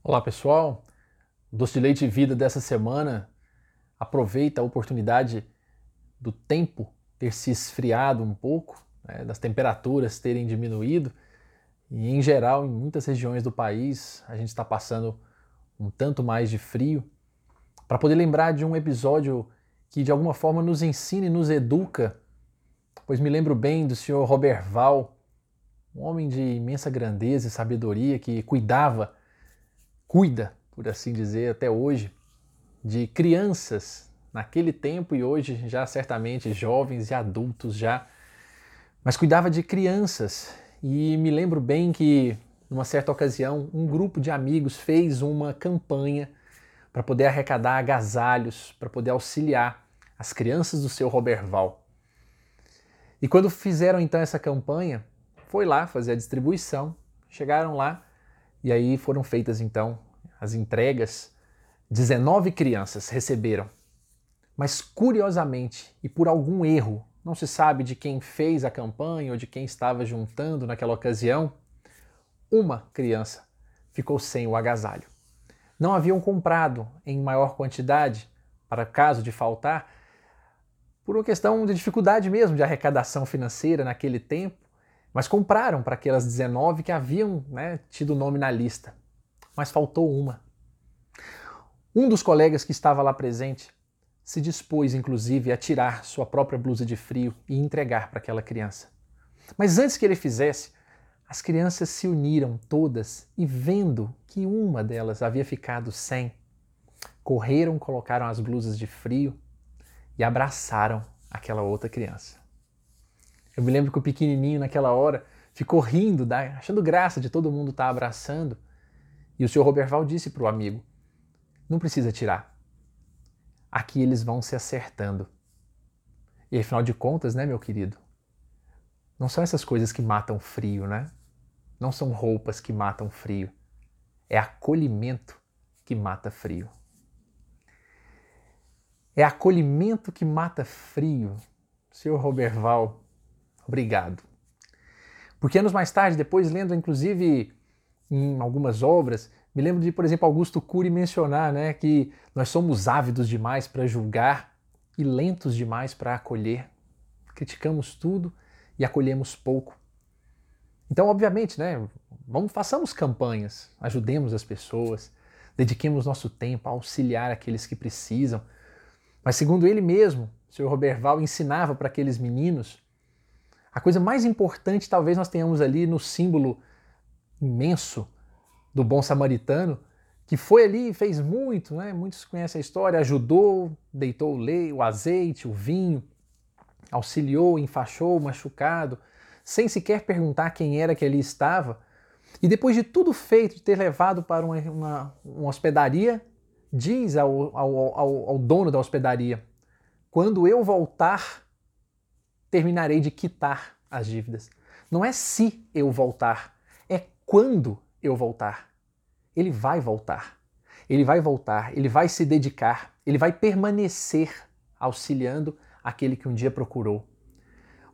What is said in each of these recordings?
Olá pessoal, Doce de Leite Vida dessa semana. Aproveita a oportunidade do tempo ter se esfriado um pouco, né, das temperaturas terem diminuído. E em geral em muitas regiões do país a gente está passando um tanto mais de frio. Para poder lembrar de um episódio que de alguma forma nos ensina e nos educa, pois me lembro bem do senhor Robert Val, um homem de imensa grandeza e sabedoria que cuidava cuida, por assim dizer, até hoje, de crianças naquele tempo e hoje já certamente jovens e adultos já, mas cuidava de crianças e me lembro bem que numa certa ocasião um grupo de amigos fez uma campanha para poder arrecadar agasalhos, para poder auxiliar as crianças do seu Roberval. E quando fizeram então essa campanha, foi lá fazer a distribuição, chegaram lá e aí foram feitas então as entregas. 19 crianças receberam. Mas curiosamente e por algum erro, não se sabe de quem fez a campanha ou de quem estava juntando naquela ocasião, uma criança ficou sem o agasalho. Não haviam comprado em maior quantidade para caso de faltar, por uma questão de dificuldade mesmo de arrecadação financeira naquele tempo, mas compraram para aquelas 19 que haviam né, tido nome na lista. Mas faltou uma. Um dos colegas que estava lá presente se dispôs, inclusive, a tirar sua própria blusa de frio e entregar para aquela criança. Mas antes que ele fizesse, as crianças se uniram todas e, vendo que uma delas havia ficado sem, correram, colocaram as blusas de frio e abraçaram aquela outra criança. Eu me lembro que o pequenininho, naquela hora, ficou rindo, achando graça de todo mundo estar tá abraçando. E o senhor Roberval disse para o amigo: Não precisa tirar. Aqui eles vão se acertando. E afinal de contas, né, meu querido? Não são essas coisas que matam frio, né? Não são roupas que matam frio. É acolhimento que mata frio. É acolhimento que mata frio. Senhor Roberval, Obrigado. Porque anos mais tarde, depois lendo inclusive em algumas obras, me lembro de, por exemplo, Augusto Cury mencionar né, que nós somos ávidos demais para julgar e lentos demais para acolher. Criticamos tudo e acolhemos pouco. Então, obviamente, né, vamos, façamos campanhas, ajudemos as pessoas, dediquemos nosso tempo a auxiliar aqueles que precisam. Mas, segundo ele mesmo, o Sr. Roberval ensinava para aqueles meninos a coisa mais importante talvez nós tenhamos ali no símbolo imenso do bom samaritano, que foi ali e fez muito, né? muitos conhecem a história, ajudou, deitou o, leite, o azeite, o vinho, auxiliou, enfaixou o machucado, sem sequer perguntar quem era que ali estava. E depois de tudo feito, de ter levado para uma, uma, uma hospedaria, diz ao, ao, ao, ao dono da hospedaria: quando eu voltar, terminarei de quitar as dívidas. Não é se eu voltar, quando eu voltar. Ele vai voltar. Ele vai voltar, ele vai se dedicar, ele vai permanecer auxiliando aquele que um dia procurou.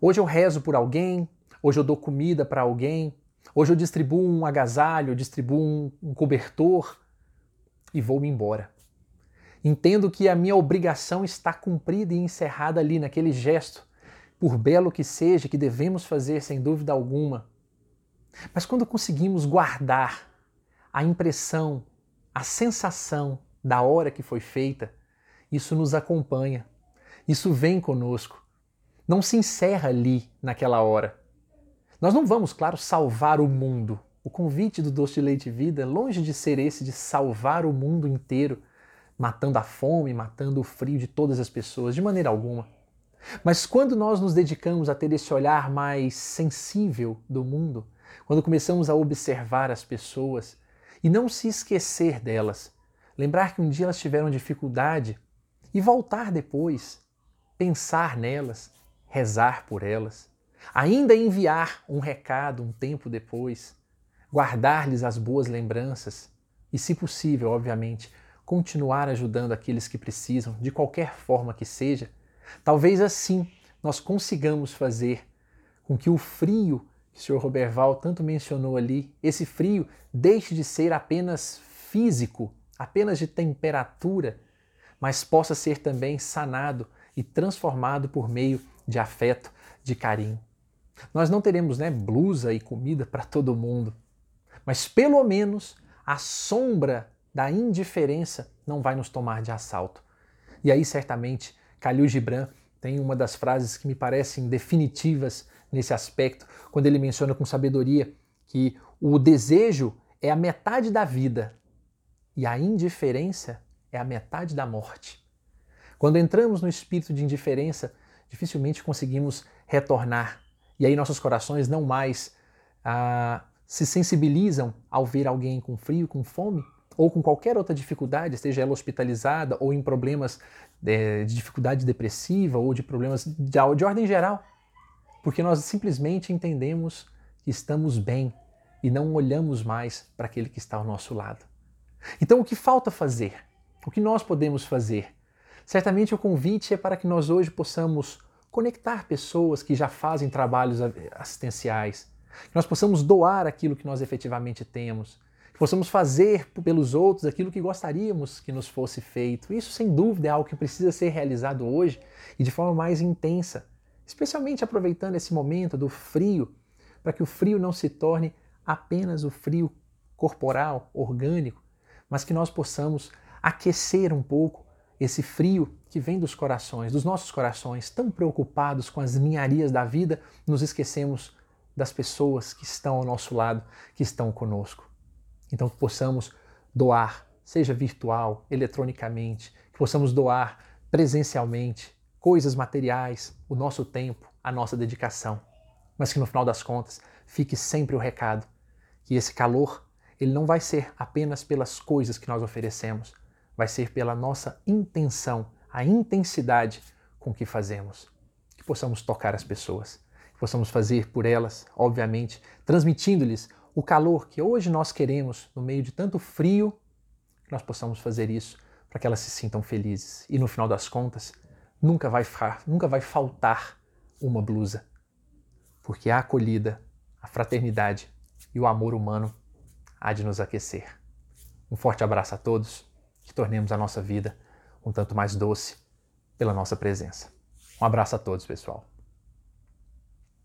Hoje eu rezo por alguém, hoje eu dou comida para alguém, hoje eu distribuo um agasalho, eu distribuo um, um cobertor e vou-me embora. Entendo que a minha obrigação está cumprida e encerrada ali naquele gesto por belo que seja, que devemos fazer sem dúvida alguma. Mas quando conseguimos guardar a impressão, a sensação da hora que foi feita, isso nos acompanha, isso vem conosco. Não se encerra ali naquela hora. Nós não vamos, claro, salvar o mundo. O convite do Doce de Leite Vida, longe de ser esse de salvar o mundo inteiro, matando a fome, matando o frio de todas as pessoas, de maneira alguma. Mas quando nós nos dedicamos a ter esse olhar mais sensível do mundo, quando começamos a observar as pessoas e não se esquecer delas, lembrar que um dia elas tiveram dificuldade e voltar depois, pensar nelas, rezar por elas, ainda enviar um recado um tempo depois, guardar-lhes as boas lembranças e, se possível, obviamente, continuar ajudando aqueles que precisam, de qualquer forma que seja Talvez assim nós consigamos fazer com que o frio que o Sr. Roberval tanto mencionou ali, esse frio deixe de ser apenas físico, apenas de temperatura, mas possa ser também sanado e transformado por meio de afeto, de carinho. Nós não teremos né, blusa e comida para todo mundo, mas pelo menos a sombra da indiferença não vai nos tomar de assalto. E aí, certamente, Khalil Gibran tem uma das frases que me parecem definitivas nesse aspecto, quando ele menciona com sabedoria que o desejo é a metade da vida e a indiferença é a metade da morte. Quando entramos no espírito de indiferença, dificilmente conseguimos retornar. E aí nossos corações não mais ah, se sensibilizam ao ver alguém com frio, com fome, ou com qualquer outra dificuldade, seja ela hospitalizada ou em problemas de, é, de dificuldade depressiva ou de problemas de, de ordem geral. Porque nós simplesmente entendemos que estamos bem e não olhamos mais para aquele que está ao nosso lado. Então, o que falta fazer? O que nós podemos fazer? Certamente o convite é para que nós hoje possamos conectar pessoas que já fazem trabalhos assistenciais, que nós possamos doar aquilo que nós efetivamente temos, que possamos fazer pelos outros aquilo que gostaríamos que nos fosse feito. Isso, sem dúvida, é algo que precisa ser realizado hoje e de forma mais intensa, especialmente aproveitando esse momento do frio, para que o frio não se torne apenas o frio corporal, orgânico, mas que nós possamos aquecer um pouco esse frio que vem dos corações, dos nossos corações, tão preocupados com as ninharias da vida, nos esquecemos das pessoas que estão ao nosso lado, que estão conosco. Então, que possamos doar, seja virtual, eletronicamente, que possamos doar presencialmente coisas materiais, o nosso tempo, a nossa dedicação. Mas que no final das contas fique sempre o recado que esse calor ele não vai ser apenas pelas coisas que nós oferecemos, vai ser pela nossa intenção, a intensidade com que fazemos. Que possamos tocar as pessoas, que possamos fazer por elas, obviamente, transmitindo-lhes o calor que hoje nós queremos no meio de tanto frio, que nós possamos fazer isso para que elas se sintam felizes. E no final das contas, nunca vai, nunca vai faltar uma blusa, porque a acolhida, a fraternidade e o amor humano há de nos aquecer. Um forte abraço a todos, que tornemos a nossa vida um tanto mais doce pela nossa presença. Um abraço a todos, pessoal.